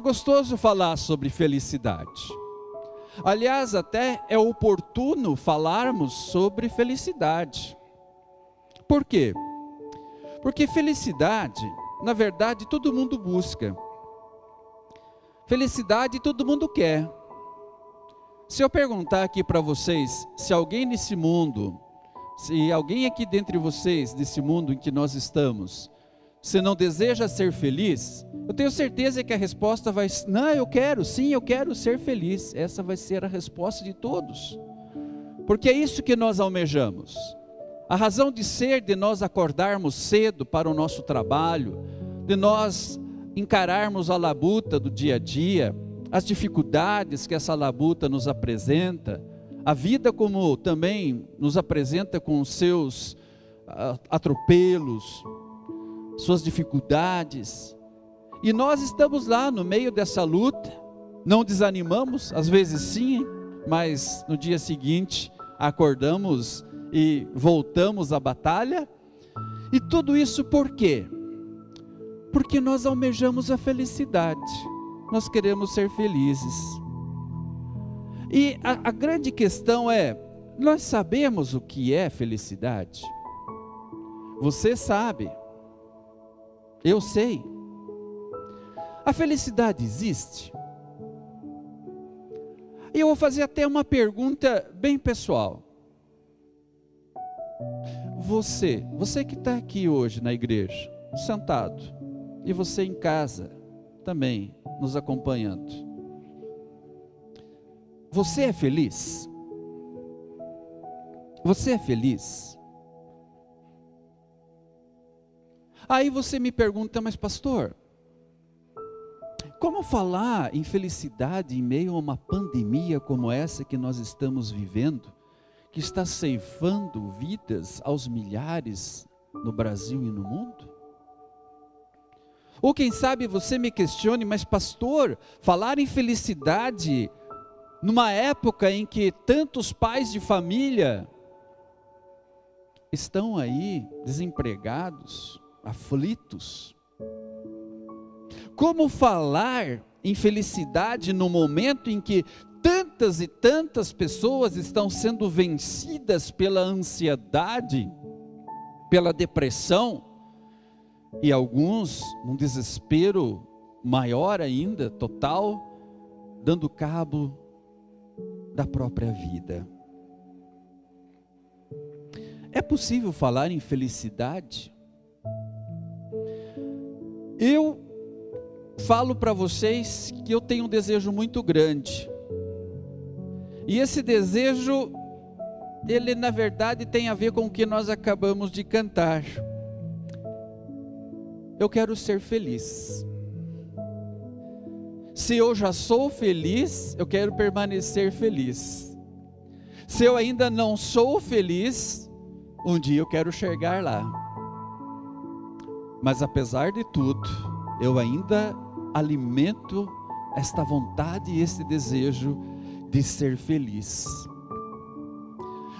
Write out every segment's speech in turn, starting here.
É gostoso falar sobre felicidade. Aliás, até é oportuno falarmos sobre felicidade. Por quê? Porque felicidade, na verdade, todo mundo busca. Felicidade todo mundo quer. Se eu perguntar aqui para vocês, se alguém nesse mundo, se alguém aqui dentre vocês, desse mundo em que nós estamos, se não deseja ser feliz, eu tenho certeza que a resposta vai ser: não, eu quero, sim, eu quero ser feliz. Essa vai ser a resposta de todos, porque é isso que nós almejamos. A razão de ser de nós acordarmos cedo para o nosso trabalho, de nós encararmos a labuta do dia a dia, as dificuldades que essa labuta nos apresenta, a vida como também nos apresenta com os seus uh, atropelos, suas dificuldades. E nós estamos lá no meio dessa luta, não desanimamos, às vezes sim, mas no dia seguinte acordamos e voltamos à batalha. E tudo isso por quê? Porque nós almejamos a felicidade, nós queremos ser felizes. E a, a grande questão é: nós sabemos o que é felicidade? Você sabe, eu sei. A felicidade existe? E eu vou fazer até uma pergunta bem pessoal. Você, você que está aqui hoje na igreja, sentado, e você em casa também nos acompanhando. Você é feliz? Você é feliz? Aí você me pergunta, mas pastor, como falar em felicidade em meio a uma pandemia como essa que nós estamos vivendo, que está ceifando vidas aos milhares no Brasil e no mundo? Ou quem sabe você me questione, mas pastor, falar em felicidade numa época em que tantos pais de família estão aí desempregados, aflitos. Como falar em felicidade no momento em que tantas e tantas pessoas estão sendo vencidas pela ansiedade, pela depressão, e alguns num desespero maior ainda, total, dando cabo da própria vida. É possível falar em felicidade? Eu falo para vocês que eu tenho um desejo muito grande. E esse desejo, ele na verdade tem a ver com o que nós acabamos de cantar. Eu quero ser feliz. Se eu já sou feliz, eu quero permanecer feliz. Se eu ainda não sou feliz, um dia eu quero chegar lá. Mas apesar de tudo, eu ainda alimento esta vontade e esse desejo de ser feliz.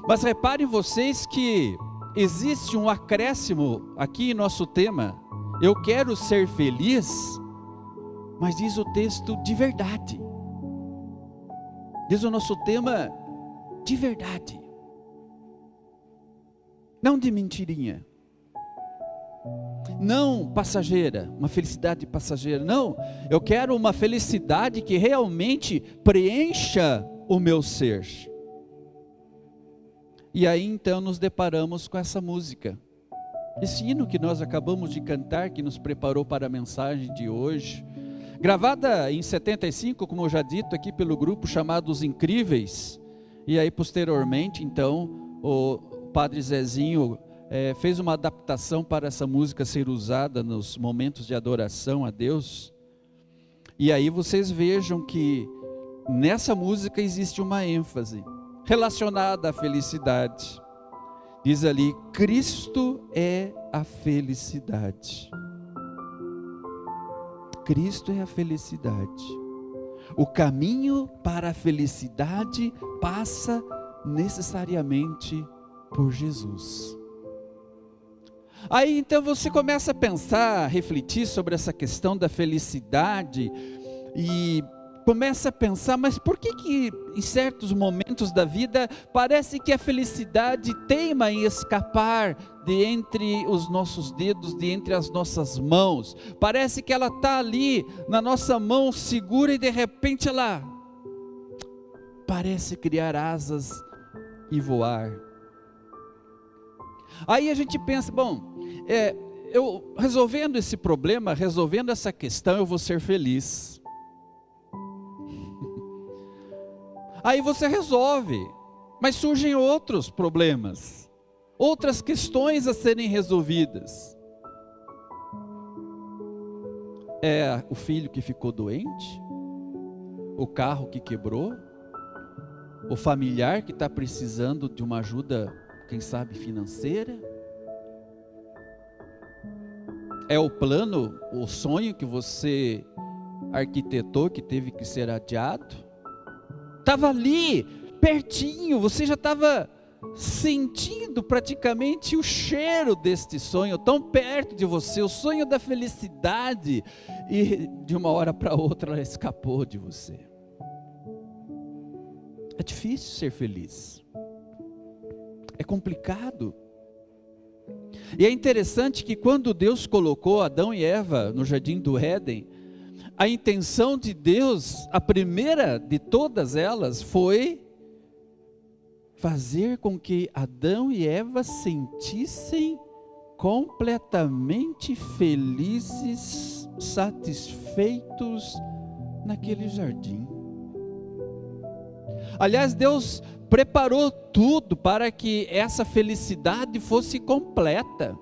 Mas reparem vocês que existe um acréscimo aqui em nosso tema eu quero ser feliz, mas diz o texto de verdade. Diz o nosso tema de verdade. Não de mentirinha. Não passageira, uma felicidade passageira. Não, eu quero uma felicidade que realmente preencha o meu ser. E aí então nos deparamos com essa música. Esse hino que nós acabamos de cantar, que nos preparou para a mensagem de hoje, gravada em 75, como eu já dito aqui pelo grupo chamado Os Incríveis, e aí posteriormente, então, o Padre Zezinho é, fez uma adaptação para essa música ser usada nos momentos de adoração a Deus. E aí vocês vejam que nessa música existe uma ênfase relacionada à felicidade. Diz ali: Cristo é a felicidade. Cristo é a felicidade. O caminho para a felicidade passa necessariamente por Jesus. Aí então você começa a pensar, refletir sobre essa questão da felicidade, e começa a pensar, mas por que que em certos momentos da vida parece que a felicidade teima em escapar de entre os nossos dedos, de entre as nossas mãos? Parece que ela está ali na nossa mão segura e de repente ela parece criar asas e voar. Aí a gente pensa, bom, é, eu resolvendo esse problema, resolvendo essa questão, eu vou ser feliz. Aí você resolve, mas surgem outros problemas, outras questões a serem resolvidas. É o filho que ficou doente, o carro que quebrou, o familiar que está precisando de uma ajuda, quem sabe financeira. É o plano, o sonho que você arquitetou que teve que ser adiado estava ali, pertinho, você já estava sentindo praticamente o cheiro deste sonho, tão perto de você, o sonho da felicidade, e de uma hora para outra ela escapou de você. É difícil ser feliz, é complicado. E é interessante que quando Deus colocou Adão e Eva no jardim do Éden, a intenção de Deus, a primeira de todas elas, foi fazer com que Adão e Eva sentissem completamente felizes, satisfeitos naquele jardim. Aliás, Deus preparou tudo para que essa felicidade fosse completa.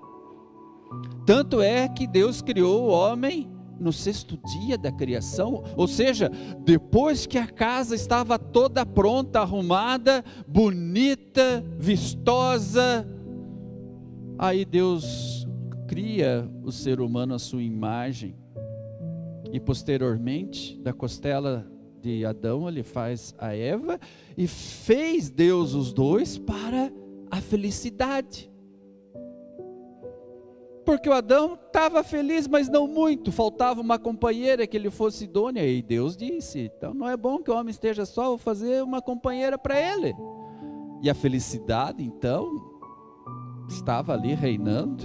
Tanto é que Deus criou o homem no sexto dia da criação, ou seja, depois que a casa estava toda pronta, arrumada, bonita, vistosa, aí Deus cria o ser humano à sua imagem, e posteriormente, da costela de Adão, ele faz a Eva, e fez Deus os dois para a felicidade porque o Adão estava feliz, mas não muito, faltava uma companheira que ele fosse idônea, e Deus disse: então não é bom que o homem esteja só, vou fazer uma companheira para ele. E a felicidade, então, estava ali reinando,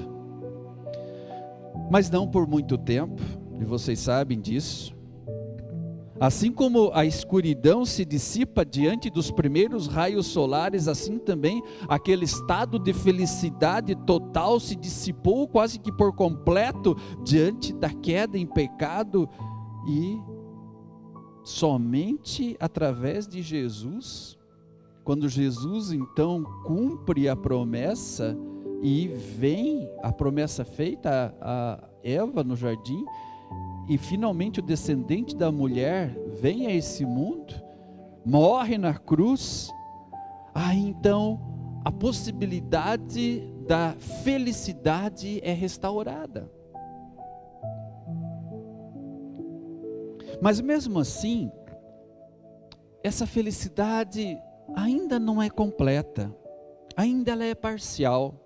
mas não por muito tempo, e vocês sabem disso. Assim como a escuridão se dissipa diante dos primeiros raios solares, assim também aquele estado de felicidade total se dissipou quase que por completo diante da queda em pecado e somente através de Jesus, quando Jesus então cumpre a promessa e vem a promessa feita a Eva no jardim, e finalmente o descendente da mulher vem a esse mundo, morre na cruz, aí então a possibilidade da felicidade é restaurada. Mas mesmo assim, essa felicidade ainda não é completa, ainda ela é parcial.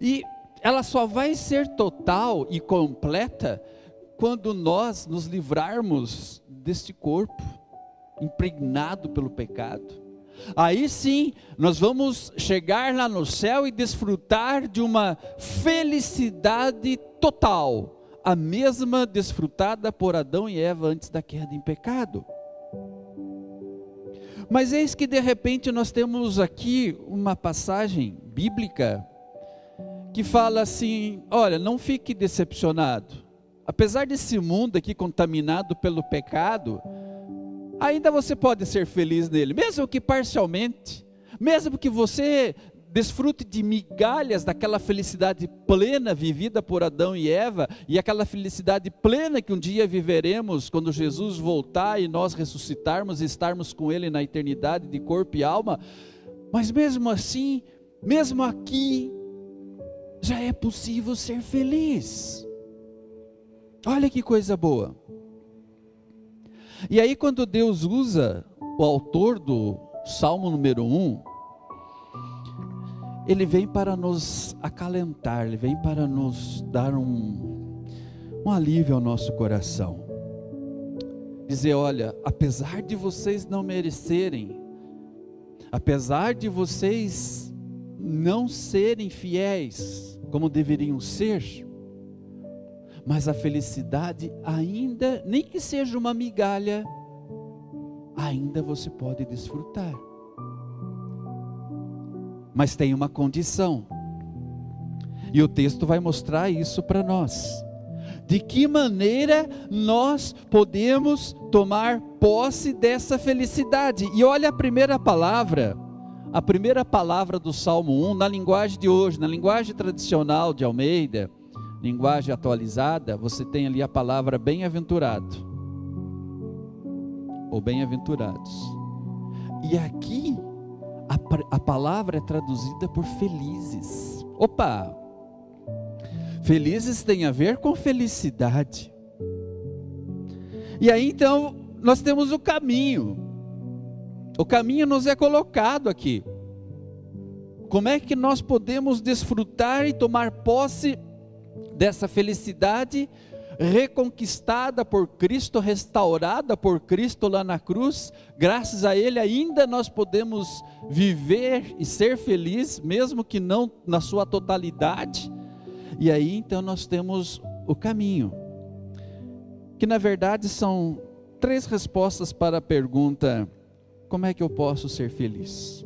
E ela só vai ser total e completa quando nós nos livrarmos deste corpo impregnado pelo pecado. Aí sim, nós vamos chegar lá no céu e desfrutar de uma felicidade total, a mesma desfrutada por Adão e Eva antes da queda em pecado. Mas eis que de repente nós temos aqui uma passagem bíblica que fala assim: olha, não fique decepcionado. Apesar desse mundo aqui contaminado pelo pecado, ainda você pode ser feliz nele, mesmo que parcialmente, mesmo que você desfrute de migalhas daquela felicidade plena vivida por Adão e Eva, e aquela felicidade plena que um dia viveremos quando Jesus voltar e nós ressuscitarmos e estarmos com Ele na eternidade de corpo e alma, mas mesmo assim, mesmo aqui, já é possível ser feliz. Olha que coisa boa. E aí, quando Deus usa o autor do Salmo número 1, ele vem para nos acalentar, ele vem para nos dar um, um alívio ao nosso coração. dizer: olha, apesar de vocês não merecerem, apesar de vocês não serem fiéis como deveriam ser, mas a felicidade ainda, nem que seja uma migalha, ainda você pode desfrutar. Mas tem uma condição, e o texto vai mostrar isso para nós. De que maneira nós podemos tomar posse dessa felicidade? E olha a primeira palavra, a primeira palavra do Salmo 1, na linguagem de hoje, na linguagem tradicional de Almeida, linguagem atualizada, você tem ali a palavra bem-aventurado. Ou bem-aventurados. E aqui, a, a palavra é traduzida por felizes. Opa! Felizes tem a ver com felicidade. E aí então, nós temos o caminho. O caminho nos é colocado aqui. Como é que nós podemos desfrutar e tomar posse dessa felicidade reconquistada por Cristo, restaurada por Cristo lá na cruz, graças a Ele ainda nós podemos viver e ser felizes, mesmo que não na sua totalidade. E aí então nós temos o caminho, que na verdade são três respostas para a pergunta: como é que eu posso ser feliz?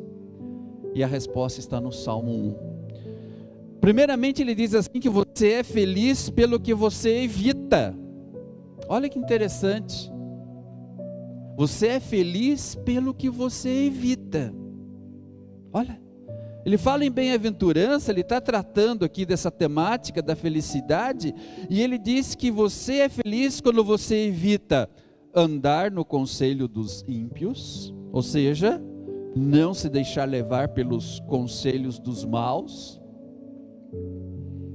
E a resposta está no Salmo 1. Primeiramente, ele diz assim: que você é feliz pelo que você evita. Olha que interessante. Você é feliz pelo que você evita. Olha, ele fala em bem-aventurança, ele está tratando aqui dessa temática da felicidade, e ele diz que você é feliz quando você evita andar no conselho dos ímpios, ou seja, não se deixar levar pelos conselhos dos maus,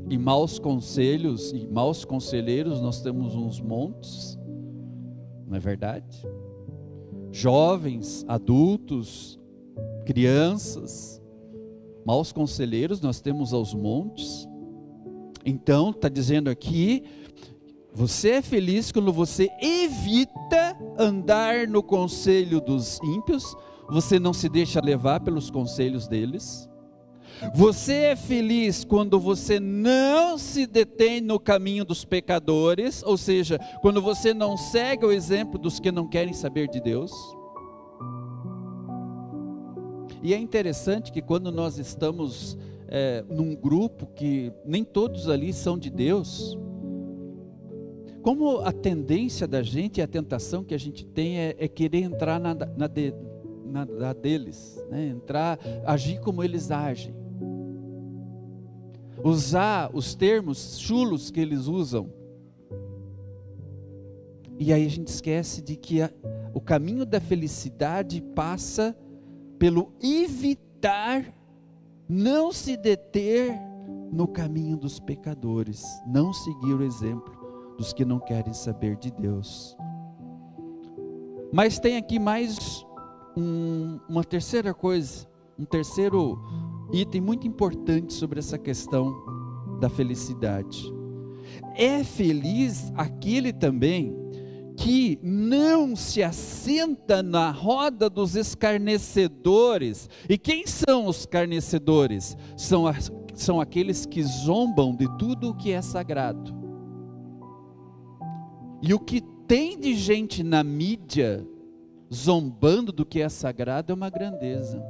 e maus conselhos e maus conselheiros nós temos uns montes, não é verdade? Jovens, adultos, crianças, maus conselheiros nós temos aos montes. Então, está dizendo aqui, você é feliz quando você evita andar no conselho dos ímpios, você não se deixa levar pelos conselhos deles. Você é feliz quando você não se detém no caminho dos pecadores, ou seja, quando você não segue o exemplo dos que não querem saber de Deus. E é interessante que quando nós estamos é, num grupo que nem todos ali são de Deus, como a tendência da gente, a tentação que a gente tem é, é querer entrar na, na, de, na, na deles, né? entrar, agir como eles agem usar os termos chulos que eles usam. E aí a gente esquece de que a, o caminho da felicidade passa pelo evitar, não se deter no caminho dos pecadores, não seguir o exemplo dos que não querem saber de Deus. Mas tem aqui mais um, uma terceira coisa, um terceiro item muito importante sobre essa questão da felicidade. É feliz aquele também que não se assenta na roda dos escarnecedores. E quem são os escarnecedores? São, são aqueles que zombam de tudo o que é sagrado. E o que tem de gente na mídia zombando do que é sagrado é uma grandeza.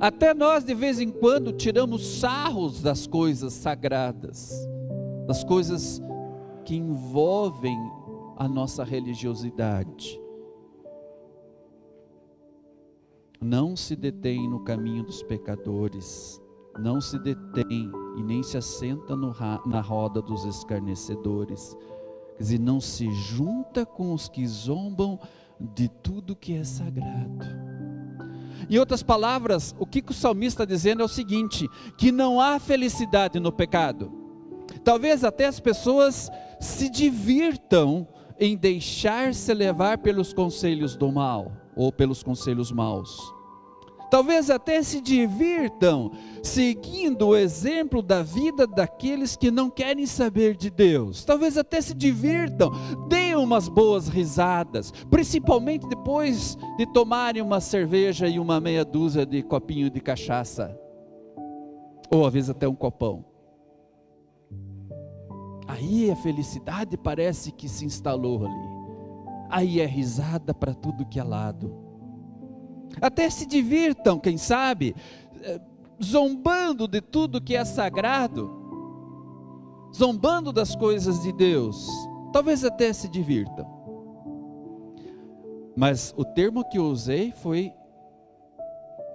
Até nós, de vez em quando, tiramos sarros das coisas sagradas, das coisas que envolvem a nossa religiosidade. Não se detém no caminho dos pecadores, não se detém e nem se assenta no, na roda dos escarnecedores. Quer dizer, não se junta com os que zombam de tudo que é sagrado. Em outras palavras, o que o salmista está dizendo é o seguinte: que não há felicidade no pecado. Talvez até as pessoas se divirtam em deixar-se levar pelos conselhos do mal ou pelos conselhos maus. Talvez até se divirtam seguindo o exemplo da vida daqueles que não querem saber de Deus. Talvez até se divirtam, Deem umas boas risadas, principalmente depois de tomarem uma cerveja e uma meia dúzia de copinho de cachaça, ou às vezes até um copão. Aí a felicidade parece que se instalou ali. Aí é risada para tudo que é lado. Até se divirtam, quem sabe, eh, zombando de tudo que é sagrado, zombando das coisas de Deus. Talvez até se divirtam. Mas o termo que eu usei foi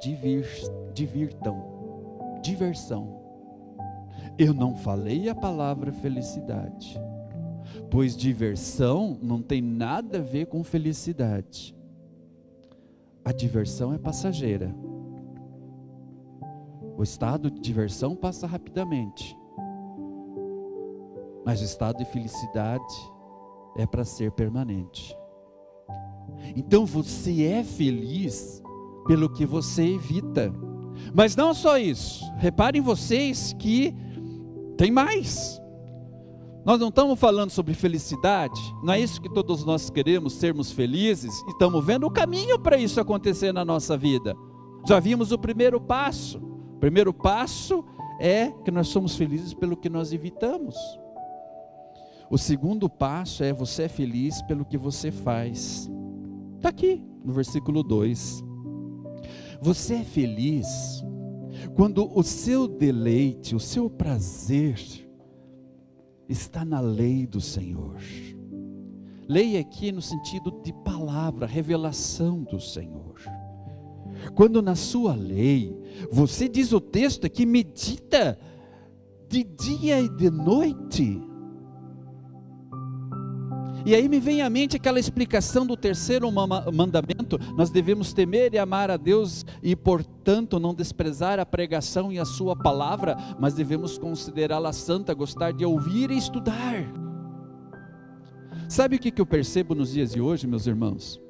divir, divirtam, diversão. Eu não falei a palavra felicidade, pois diversão não tem nada a ver com felicidade. A diversão é passageira. O estado de diversão passa rapidamente, mas o estado de felicidade é para ser permanente. Então você é feliz pelo que você evita. Mas não só isso. Reparem vocês que tem mais. Nós não estamos falando sobre felicidade, não é isso que todos nós queremos, sermos felizes, e estamos vendo o caminho para isso acontecer na nossa vida. Já vimos o primeiro passo. O primeiro passo é que nós somos felizes pelo que nós evitamos. O segundo passo é você é feliz pelo que você faz. Está aqui no versículo 2. Você é feliz quando o seu deleite, o seu prazer está na lei do Senhor. Lei aqui no sentido de palavra, revelação do Senhor. Quando na sua lei, você diz o texto que medita de dia e de noite, e aí me vem à mente aquela explicação do terceiro mandamento: nós devemos temer e amar a Deus e, portanto, não desprezar a pregação e a Sua palavra, mas devemos considerá-la santa, gostar de ouvir e estudar. Sabe o que eu percebo nos dias de hoje, meus irmãos?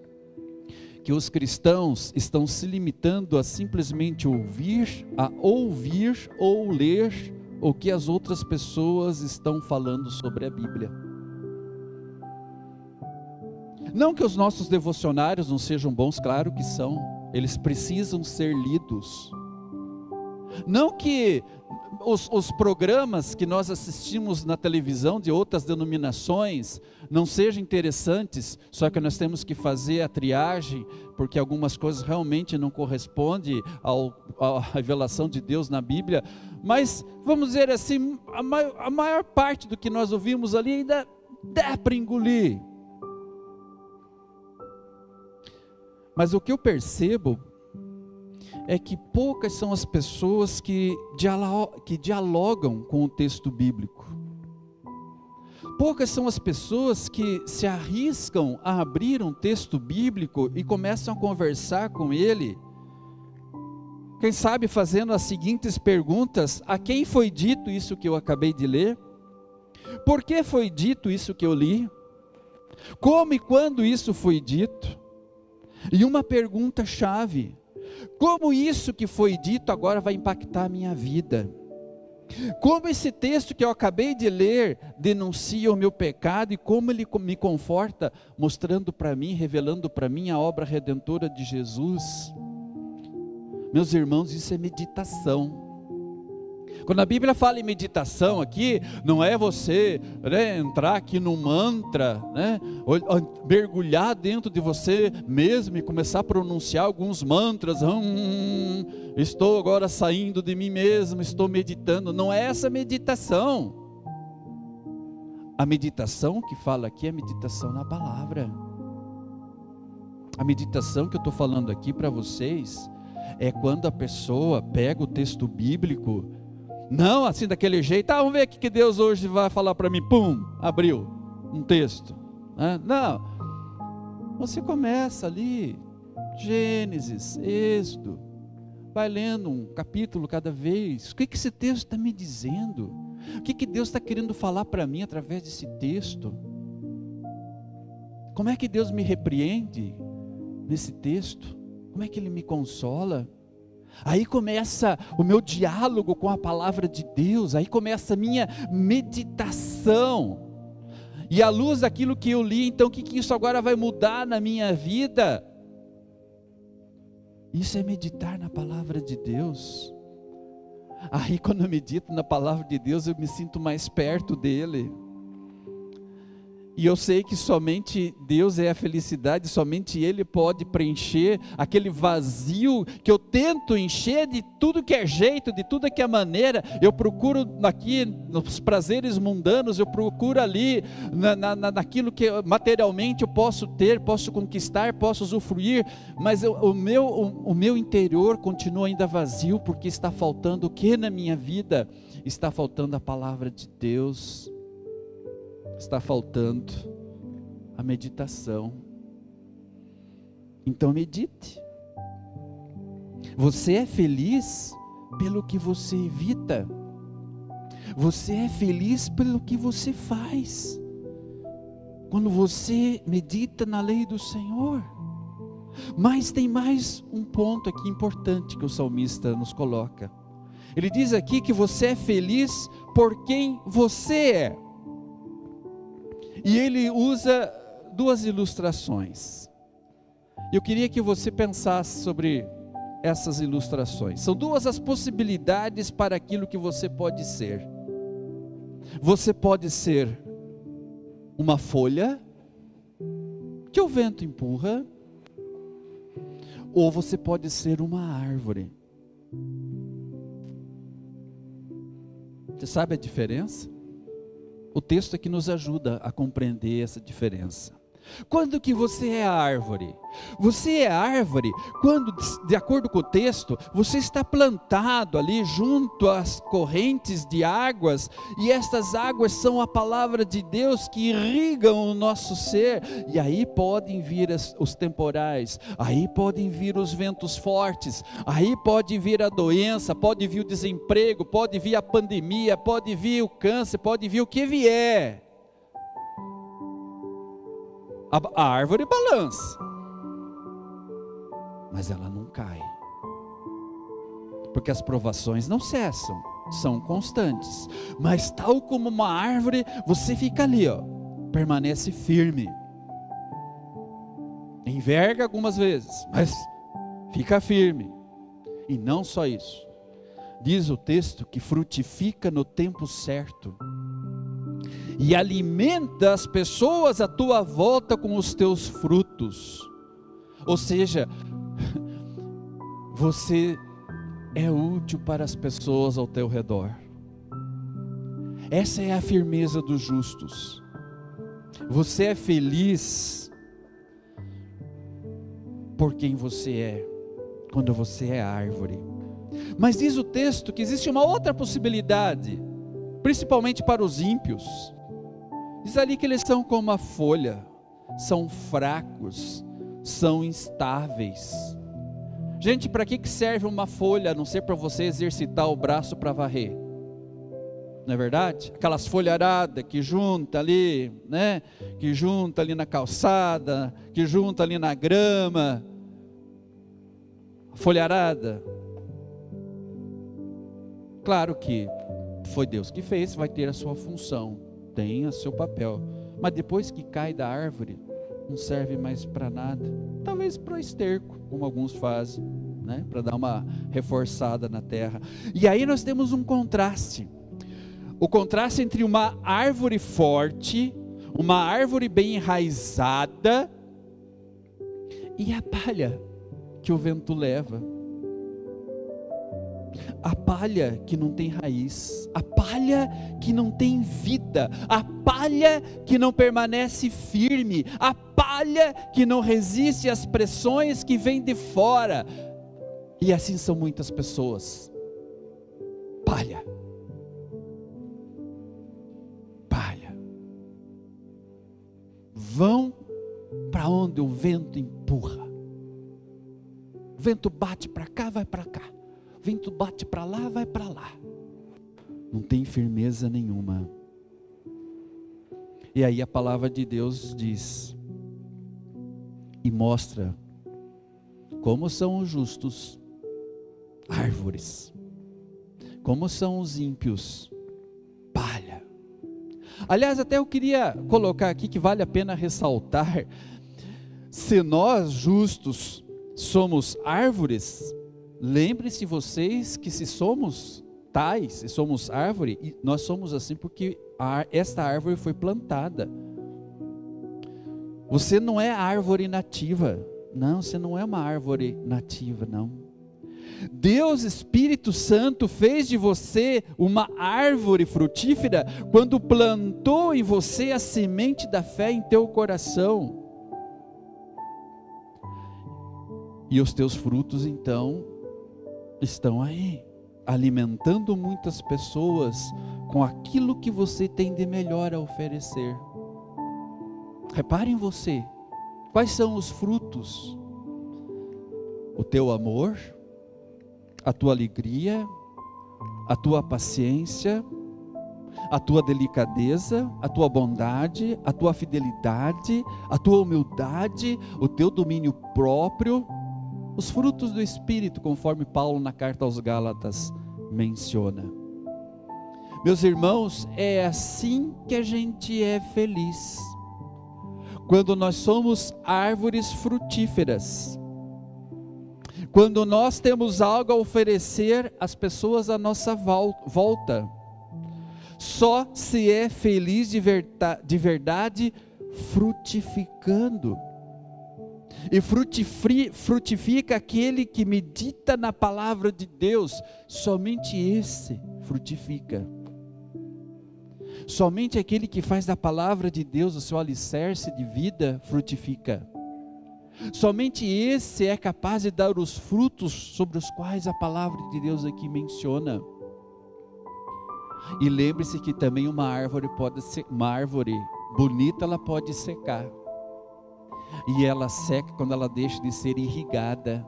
Que os cristãos estão se limitando a simplesmente ouvir, a ouvir ou ler o que as outras pessoas estão falando sobre a Bíblia. Não que os nossos devocionários não sejam bons, claro que são, eles precisam ser lidos. Não que os, os, programas que nós assistimos na televisão de outras denominações não sejam interessantes, só que nós temos que fazer a triagem, porque algumas coisas realmente não correspondem ao, à revelação de Deus na Bíblia. Mas, vamos dizer assim, a maior, a maior parte do que nós ouvimos ali ainda dá para engolir. Mas o que eu percebo é que poucas são as pessoas que, dialogam com o texto bíblico. Poucas são as pessoas que se arriscam a abrir um texto bíblico e começam a conversar com ele. Quem sabe fazendo as seguintes perguntas: a quem foi dito isso que eu acabei de ler? Por que foi dito isso que eu li? Como e quando isso foi dito? E uma pergunta chave: como isso que foi dito agora vai impactar a minha vida? Como esse texto que eu acabei de ler denuncia o meu pecado e como ele me conforta, mostrando para mim, revelando para mim a obra redentora de Jesus? Meus irmãos, isso é meditação. Quando a Bíblia fala em meditação aqui, não é você né, entrar aqui no mantra, né, mergulhar dentro de você mesmo e começar a pronunciar alguns mantras. Hum, estou agora saindo de mim mesmo, estou meditando. Não é essa meditação. A meditação que fala aqui é a meditação na palavra. A meditação que eu estou falando aqui para vocês é quando a pessoa pega o texto bíblico não assim daquele jeito, ah, vamos ver o que Deus hoje vai falar para mim. Pum, abriu um texto. Né? Não. Você começa ali, Gênesis, Êxodo, vai lendo um capítulo cada vez. O que, que esse texto está me dizendo? O que, que Deus está querendo falar para mim através desse texto? Como é que Deus me repreende nesse texto? Como é que Ele me consola? Aí começa o meu diálogo com a palavra de Deus, aí começa a minha meditação. E à luz daquilo que eu li, então o que, que isso agora vai mudar na minha vida? Isso é meditar na palavra de Deus. Aí, quando eu medito na palavra de Deus, eu me sinto mais perto dele. E eu sei que somente Deus é a felicidade, somente Ele pode preencher aquele vazio que eu tento encher de tudo que é jeito, de tudo que é maneira. Eu procuro aqui nos prazeres mundanos, eu procuro ali na, na, naquilo que materialmente eu posso ter, posso conquistar, posso usufruir, mas eu, o, meu, o, o meu interior continua ainda vazio, porque está faltando o que na minha vida? Está faltando a palavra de Deus está faltando a meditação. Então medite. Você é feliz pelo que você evita. Você é feliz pelo que você faz. Quando você medita na lei do Senhor. Mas tem mais um ponto aqui importante que o salmista nos coloca. Ele diz aqui que você é feliz por quem você é. E ele usa duas ilustrações. Eu queria que você pensasse sobre essas ilustrações. São duas as possibilidades para aquilo que você pode ser. Você pode ser uma folha que o vento empurra, ou você pode ser uma árvore. Você sabe a diferença? O texto aqui nos ajuda a compreender essa diferença. Quando que você é árvore? Você é árvore quando, de acordo com o texto, você está plantado ali junto às correntes de águas, e estas águas são a palavra de Deus que irrigam o nosso ser, e aí podem vir as, os temporais, aí podem vir os ventos fortes, aí pode vir a doença, pode vir o desemprego, pode vir a pandemia, pode vir o câncer, pode vir o que vier a, a árvore balança, mas ela não cai, porque as provações não cessam, são constantes. Mas tal como uma árvore, você fica ali, ó, permanece firme. Enverga algumas vezes, mas fica firme. E não só isso. Diz o texto que frutifica no tempo certo e alimenta as pessoas à tua volta com os teus frutos. Ou seja, você é útil para as pessoas ao teu redor. Essa é a firmeza dos justos. Você é feliz por quem você é, quando você é árvore. Mas diz o texto que existe uma outra possibilidade, principalmente para os ímpios. Diz ali que eles são como a folha, são fracos, são instáveis. Gente, para que serve uma folha a não ser para você exercitar o braço para varrer? Não é verdade? Aquelas folharadas que junta ali, né? Que junta ali na calçada, que junta ali na grama. Folharada. Claro que foi Deus que fez, vai ter a sua função tem o seu papel, mas depois que cai da árvore, não serve mais para nada. Talvez para esterco, como alguns fazem, né? para dar uma reforçada na terra. E aí nós temos um contraste. O contraste entre uma árvore forte, uma árvore bem enraizada, e a palha que o vento leva a palha que não tem raiz, a palha que não tem vida, a palha que não permanece firme, a palha que não resiste às pressões que vêm de fora. E assim são muitas pessoas. Palha. Palha. Vão para onde o vento empurra. O vento bate para cá, vai para cá vento bate para lá, vai para lá. Não tem firmeza nenhuma. E aí a palavra de Deus diz e mostra como são os justos árvores, como são os ímpios palha. Aliás, até eu queria colocar aqui que vale a pena ressaltar: se nós justos somos árvores, lembre-se vocês que se somos tais, se somos árvore, nós somos assim porque a, esta árvore foi plantada. Você não é árvore nativa, não, você não é uma árvore nativa, não. Deus Espírito Santo fez de você uma árvore frutífera quando plantou em você a semente da fé em teu coração. E os teus frutos então estão aí, alimentando muitas pessoas com aquilo que você tem de melhor a oferecer. Repare em você, quais são os frutos? O teu amor, a tua alegria, a tua paciência, a tua delicadeza, a tua bondade, a tua fidelidade, a tua humildade, o teu domínio próprio, os frutos do Espírito, conforme Paulo na carta aos Gálatas menciona. Meus irmãos, é assim que a gente é feliz. Quando nós somos árvores frutíferas quando nós temos algo a oferecer às pessoas à nossa volta, só se é feliz de, de verdade frutificando. E frutifica aquele que medita na palavra de Deus, somente esse frutifica. Somente aquele que faz da palavra de Deus o seu alicerce de vida frutifica. Somente esse é capaz de dar os frutos sobre os quais a palavra de Deus aqui menciona. E lembre-se que também uma árvore pode ser, uma árvore bonita, ela pode secar. E ela seca quando ela deixa de ser irrigada,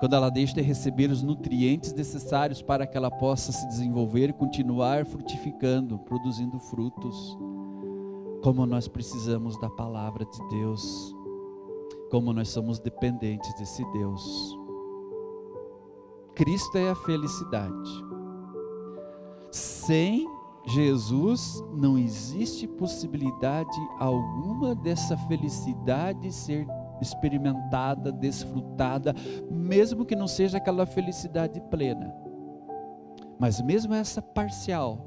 quando ela deixa de receber os nutrientes necessários para que ela possa se desenvolver e continuar frutificando, produzindo frutos. Como nós precisamos da palavra de Deus como nós somos dependentes desse Deus. Cristo é a felicidade. Sem Jesus não existe possibilidade alguma dessa felicidade ser experimentada, desfrutada, mesmo que não seja aquela felicidade plena. Mas mesmo essa parcial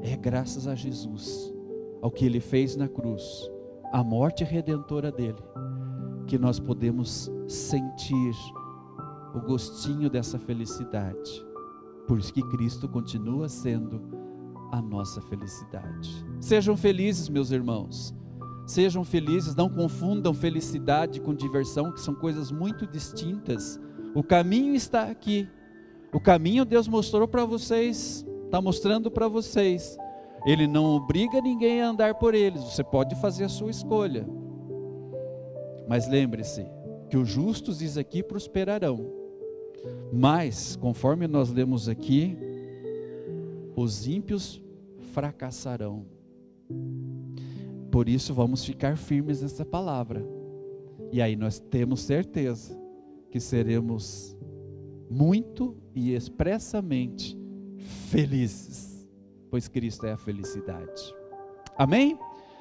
é graças a Jesus, ao que ele fez na cruz, a morte redentora dele que nós podemos sentir o gostinho dessa felicidade. Por isso que Cristo continua sendo a nossa felicidade. Sejam felizes, meus irmãos. Sejam felizes, não confundam felicidade com diversão, que são coisas muito distintas. O caminho está aqui. O caminho Deus mostrou para vocês, está mostrando para vocês. Ele não obriga ninguém a andar por eles, você pode fazer a sua escolha. Mas lembre-se que os justos, diz aqui, prosperarão. Mas, conforme nós lemos aqui, os ímpios fracassarão. Por isso, vamos ficar firmes nessa palavra. E aí nós temos certeza que seremos muito e expressamente felizes, pois Cristo é a felicidade. Amém?